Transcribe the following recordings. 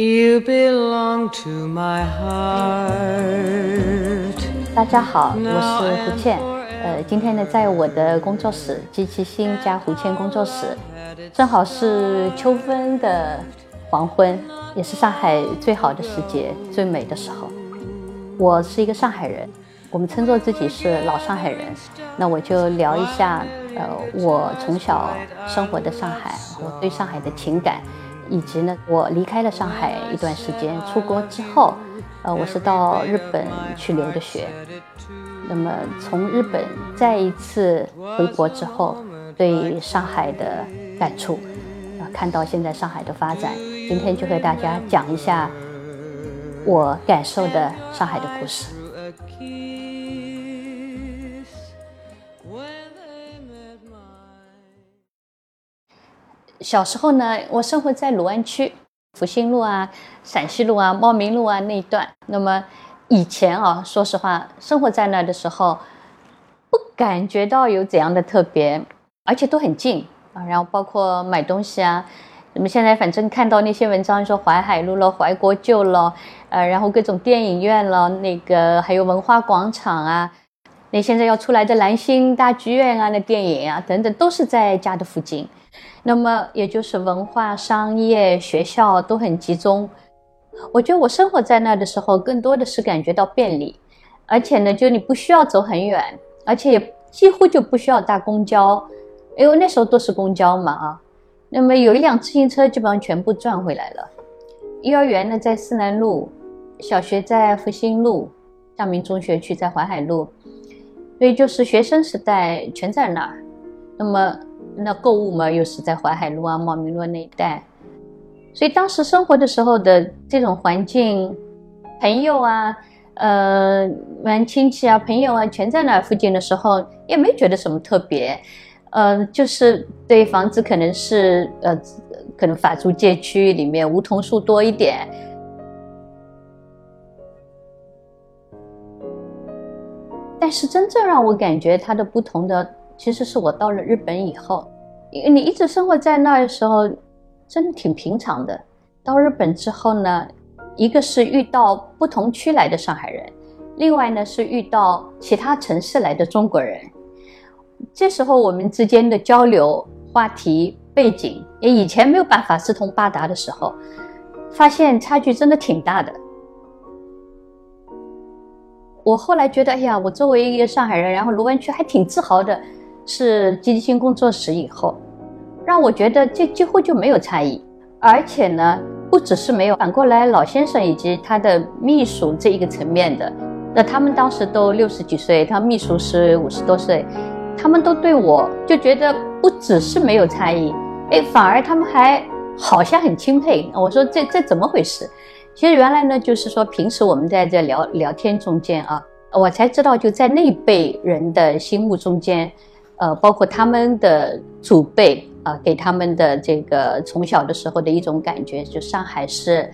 You belong to my heart. 大家好，我是胡倩。呃，今天呢，在我的工作室“机器星加胡倩工作室”，正好是秋分的黄昏，也是上海最好的时节、最美的时候。我是一个上海人，我们称作自己是老上海人。那我就聊一下，呃，我从小生活的上海，我对上海的情感。以及呢，我离开了上海一段时间，出国之后，呃，我是到日本去留的学。那么从日本再一次回国之后，对上海的感触，啊，看到现在上海的发展，今天就和大家讲一下我感受的上海的故事。小时候呢，我生活在卢湾区，复兴路啊、陕西路啊、茂名路啊那一段。那么以前啊，说实话，生活在那的时候，不感觉到有怎样的特别，而且都很近啊。然后包括买东西啊，那么现在反正看到那些文章说淮海路了、怀国旧了，呃，然后各种电影院了，那个还有文化广场啊，那现在要出来的兰心大剧院啊，那电影啊等等，都是在家的附近。那么，也就是文化、商业、学校都很集中。我觉得我生活在那的时候，更多的是感觉到便利，而且呢，就你不需要走很远，而且也几乎就不需要搭公交，因为那时候都是公交嘛啊。那么有一辆自行车，基本上全部赚回来了。幼儿园呢在思南路，小学在复兴路，大明中学区在淮海路，所以就是学生时代全在那儿。那么。那购物嘛，又是在淮海路啊、茂名路那一带，所以当时生活的时候的这种环境，朋友啊，呃，玩亲戚啊、朋友啊，全在那附近的时候，也没觉得什么特别，呃，就是对房子可能是呃，可能法租界区域里面梧桐树多一点，但是真正让我感觉它的不同的。其实是我到了日本以后，因为你一直生活在那儿的时候，真的挺平常的。到日本之后呢，一个是遇到不同区来的上海人，另外呢是遇到其他城市来的中国人。这时候我们之间的交流话题背景，也以前没有办法四通八达的时候，发现差距真的挺大的。我后来觉得，哎呀，我作为一个上海人，然后卢湾区还挺自豪的。是积极性工作室以后，让我觉得这几乎就没有差异，而且呢，不只是没有，反过来老先生以及他的秘书这一个层面的，那他们当时都六十几岁，他秘书是五十多岁，他们都对我就觉得不只是没有差异，哎，反而他们还好像很钦佩。我说这这怎么回事？其实原来呢，就是说平时我们在这聊聊天中间啊，我才知道就在那辈人的心目中间。呃，包括他们的祖辈啊，给他们的这个从小的时候的一种感觉，就上海是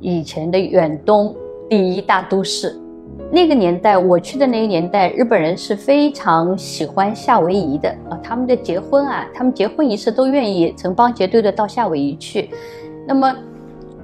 以前的远东第一大都市。那个年代，我去的那个年代，日本人是非常喜欢夏威夷的啊。他们的结婚啊，他们结婚仪式都愿意成帮结队的到夏威夷去。那么，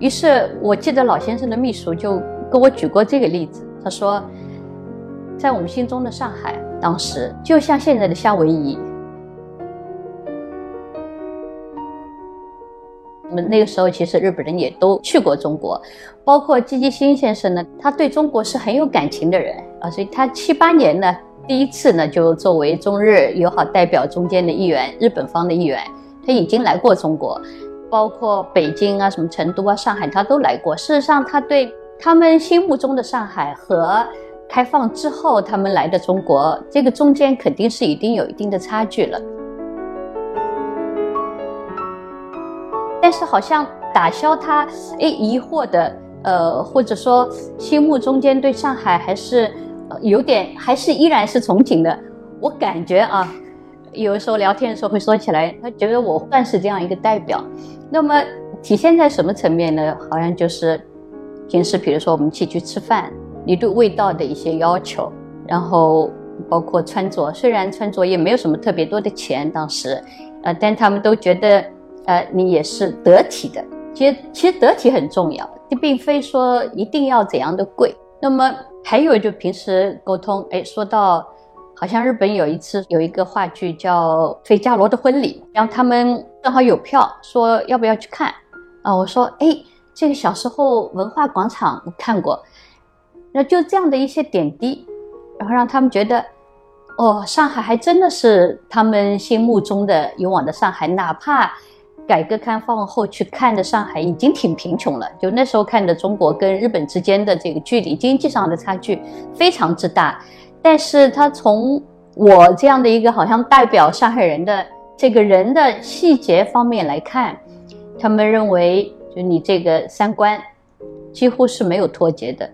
于是我记得老先生的秘书就跟我举过这个例子，他说，在我们心中的上海。当时就像现在的夏威夷，那么那个时候其实日本人也都去过中国，包括季吉新先生呢，他对中国是很有感情的人啊，所以他七八年呢，第一次呢就作为中日友好代表中间的一员，日本方的一员，他已经来过中国，包括北京啊、什么成都啊、上海，他都来过。事实上，他对他们心目中的上海和。开放之后，他们来的中国，这个中间肯定是已经有一定的差距了。但是好像打消他诶疑惑的，呃，或者说心目中间对上海还是有点，还是依然是憧憬的。我感觉啊，有的时候聊天的时候会说起来，他觉得我算是这样一个代表。那么体现在什么层面呢？好像就是平时，比如说我们一起去吃饭。你对味道的一些要求，然后包括穿着，虽然穿着也没有什么特别多的钱，当时，呃，但他们都觉得，呃，你也是得体的，其实其实得体很重要，这并非说一定要怎样的贵。那么还有就平时沟通，哎，说到好像日本有一次有一个话剧叫《费加罗的婚礼》，然后他们正好有票，说要不要去看啊？我说哎，这个小时候文化广场我看过，那就这样的一些点滴，然后让他们觉得。哦，上海还真的是他们心目中的以往的上海，哪怕改革开放后去看的上海已经挺贫穷了。就那时候看的中国跟日本之间的这个距离，经济上的差距非常之大。但是他从我这样的一个好像代表上海人的这个人的细节方面来看，他们认为就你这个三观几乎是没有脱节的。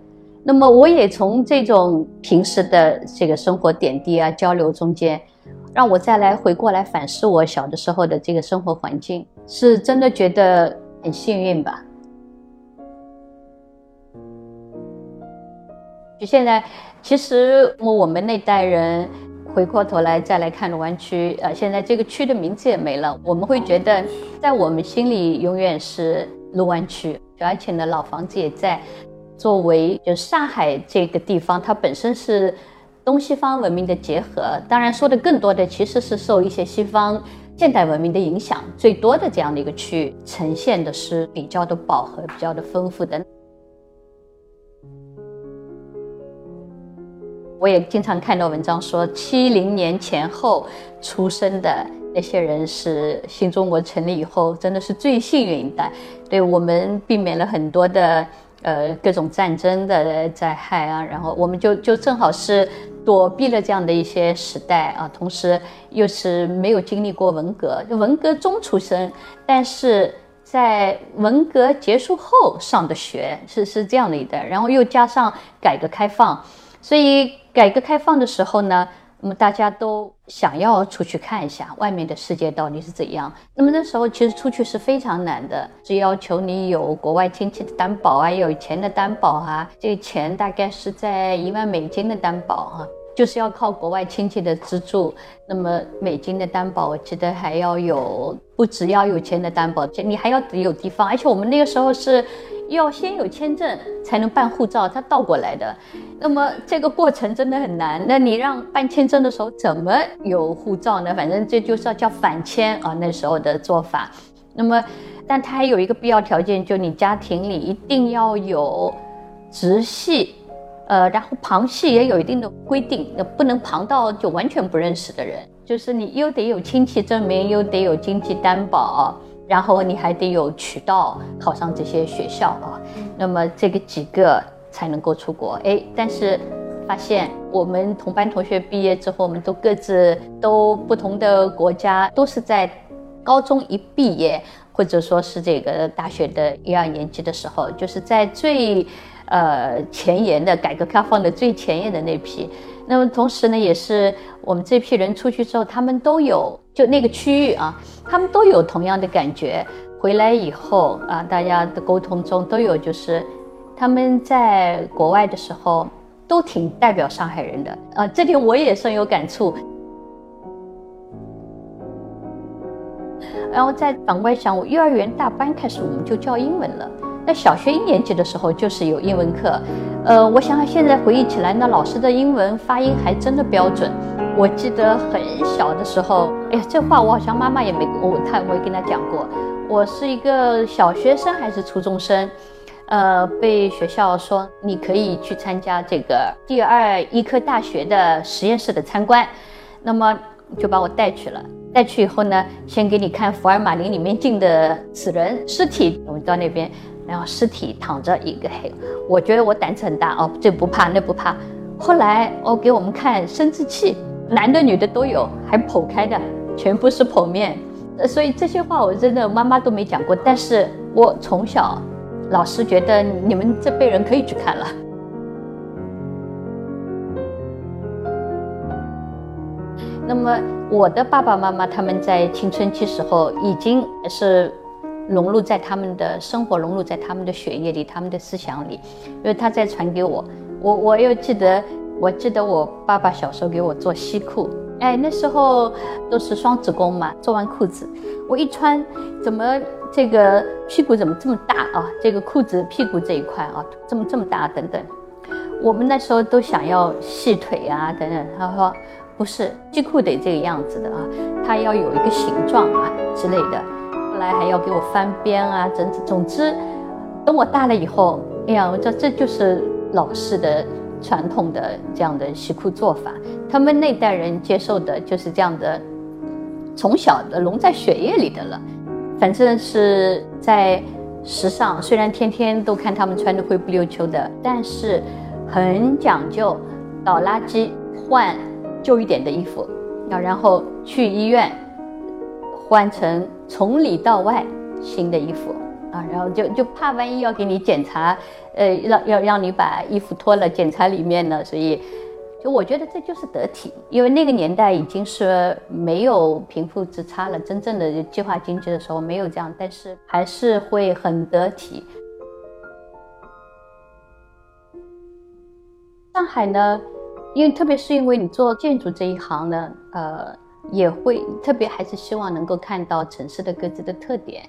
那么我也从这种平时的这个生活点滴啊交流中间，让我再来回过来反思我小的时候的这个生活环境，是真的觉得很幸运吧。就现在，其实我们那代人回过头来再来看卢湾区，呃，现在这个区的名字也没了，我们会觉得在我们心里永远是卢湾区，而且呢老房子也在。作为就上海这个地方，它本身是东西方文明的结合。当然，说的更多的其实是受一些西方现代文明的影响最多的这样的一个区域，呈现的是比较的饱和、比较的丰富的。我也经常看到文章说，七零年前后出生的那些人是新中国成立以后真的是最幸运一代，对我们避免了很多的。呃，各种战争的灾害啊，然后我们就就正好是躲避了这样的一些时代啊，同时又是没有经历过文革，文革中出生，但是在文革结束后上的学，是是这样的一代，然后又加上改革开放，所以改革开放的时候呢。那么大家都想要出去看一下外面的世界到底是怎样。那么那时候其实出去是非常难的，只要求你有国外亲戚的担保啊，有钱的担保啊。这个钱大概是在一万美金的担保哈，就是要靠国外亲戚的资助。那么美金的担保，我记得还要有，不只要有钱的担保，你还要有地方。而且我们那个时候是。要先有签证才能办护照，它倒过来的。那么这个过程真的很难。那你让办签证的时候怎么有护照呢？反正这就是要叫反签啊，那时候的做法。那么，但它还有一个必要条件，就你家庭里一定要有直系，呃，然后旁系也有一定的规定，不能旁到就完全不认识的人。就是你又得有亲戚证明，又得有经济担保。然后你还得有渠道考上这些学校啊，那么这个几个才能够出国。哎，但是发现我们同班同学毕业之后，我们都各自都不同的国家，都是在高中一毕业，或者说是这个大学的一二年级的时候，就是在最呃前沿的改革开放的最前沿的那批。那么同时呢，也是我们这批人出去之后，他们都有就那个区域啊。他们都有同样的感觉，回来以后啊，大家的沟通中都有，就是他们在国外的时候都挺代表上海人的啊，这点我也深有感触。然后在反过来想，我幼儿园大班开始我们就教英文了，那小学一年级的时候就是有英文课，呃，我想想现在回忆起来，那老师的英文发音还真的标准。我记得很小的时候，哎呀，这话我好像妈妈也没我她我也跟他讲过。我是一个小学生还是初中生，呃，被学校说你可以去参加这个第二医科大学的实验室的参观，那么就把我带去了。带去以后呢，先给你看福尔马林里面进的死人尸体，我们到那边，然后尸体躺着一个黑，我觉得我胆子很大哦，这不怕那不怕。后来我给我们看生殖器。男的女的都有，还剖开的，全部是剖面，呃，所以这些话我真的妈妈都没讲过。但是我从小，老师觉得你们这辈人可以去看了。那么我的爸爸妈妈他们在青春期时候已经是融入在他们的生活，融入在他们的血液里，他们的思想里，因为他在传给我，我我又记得。我记得我爸爸小时候给我做西裤，哎，那时候都是双子宫嘛，做完裤子，我一穿，怎么这个屁股怎么这么大啊？这个裤子屁股这一块啊，这么这么大等等。我们那时候都想要细腿啊等等，他说不是，西裤得这个样子的啊，它要有一个形状啊之类的。后来还要给我翻边啊，总总之，等我大了以后，哎呀，我这这就是老式的。传统的这样的洗裤做法，他们那代人接受的就是这样的，从小的融在血液里的了。反正是在时尚，虽然天天都看他们穿的灰不溜秋的，但是很讲究，倒垃圾换旧一点的衣服，要然后去医院换成从里到外新的衣服。啊，然后就就怕万一要给你检查，呃，让要让你把衣服脱了检查里面呢，所以，就我觉得这就是得体，因为那个年代已经是没有贫富之差了，真正的计划经济的时候没有这样，但是还是会很得体。上海呢，因为特别是因为你做建筑这一行呢，呃，也会特别还是希望能够看到城市的各自的特点。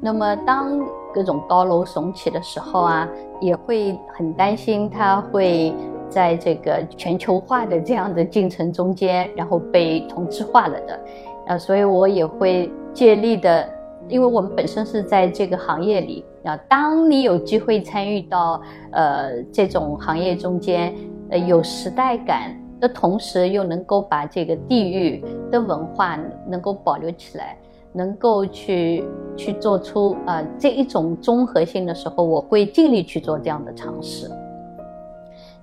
那么，当各种高楼耸起的时候啊，也会很担心它会在这个全球化的这样的进程中间，然后被同质化了的。啊，所以我也会借力的，因为我们本身是在这个行业里啊。当你有机会参与到呃这种行业中间，呃有时代感的同时，又能够把这个地域的文化能够保留起来。能够去去做出呃这一种综合性的时候，我会尽力去做这样的尝试，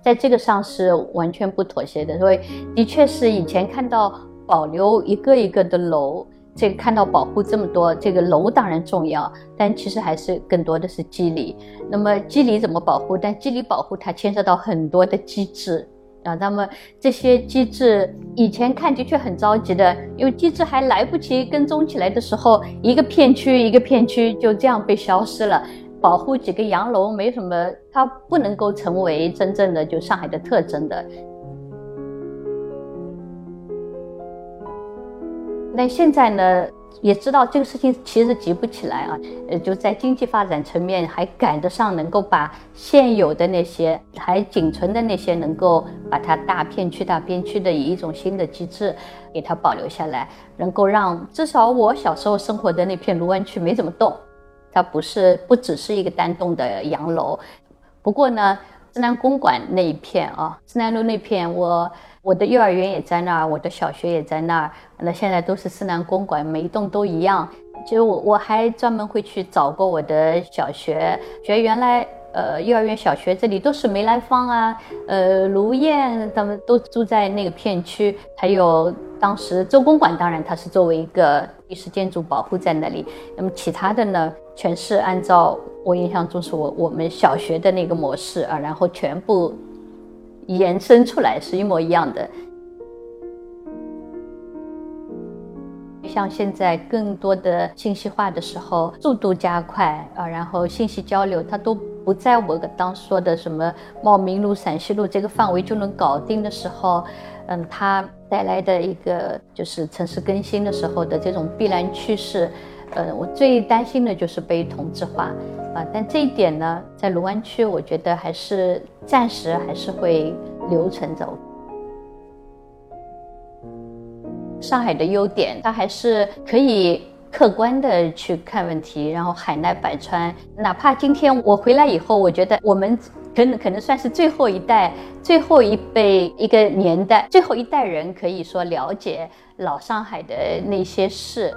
在这个上是完全不妥协的。所以，的确是以前看到保留一个一个的楼，这个看到保护这么多，这个楼当然重要，但其实还是更多的是机理。那么机理怎么保护？但机理保护它牵涉到很多的机制。啊，那么这些机制以前看的确很着急的，因为机制还来不及跟踪起来的时候，一个片区一个片区就这样被消失了。保护几个洋楼没什么，它不能够成为真正的就上海的特征的。那现在呢？也知道这个事情其实急不起来啊，呃，就在经济发展层面还赶得上，能够把现有的那些还仅存的那些，能够把它大片区、大片区的以一种新的机制给它保留下来，能够让至少我小时候生活的那片卢湾区没怎么动，它不是不只是一个单栋的洋楼。不过呢，思南公馆那一片啊，思南路那片我。我的幼儿园也在那儿，我的小学也在那儿。那现在都是思南公馆，每一栋都一样。就我我还专门会去找过我的小学，学原来呃幼儿园、小学这里都是梅兰芳啊，呃卢燕他们都住在那个片区。还有当时周公馆，当然它是作为一个历史建筑保护在那里。那么其他的呢，全是按照我印象中是我我们小学的那个模式啊，然后全部。延伸出来是一模一样的，像现在更多的信息化的时候，速度加快啊，然后信息交流它都不在我刚说的什么茂名路、陕西路这个范围就能搞定的时候，嗯，它带来的一个就是城市更新的时候的这种必然趋势。呃，我最担心的就是被同质化，啊，但这一点呢，在卢湾区，我觉得还是暂时还是会留存着。上海的优点，它还是可以客观的去看问题，然后海纳百川。哪怕今天我回来以后，我觉得我们可能可能算是最后一代、最后一辈一个年代、最后一代人，可以说了解老上海的那些事。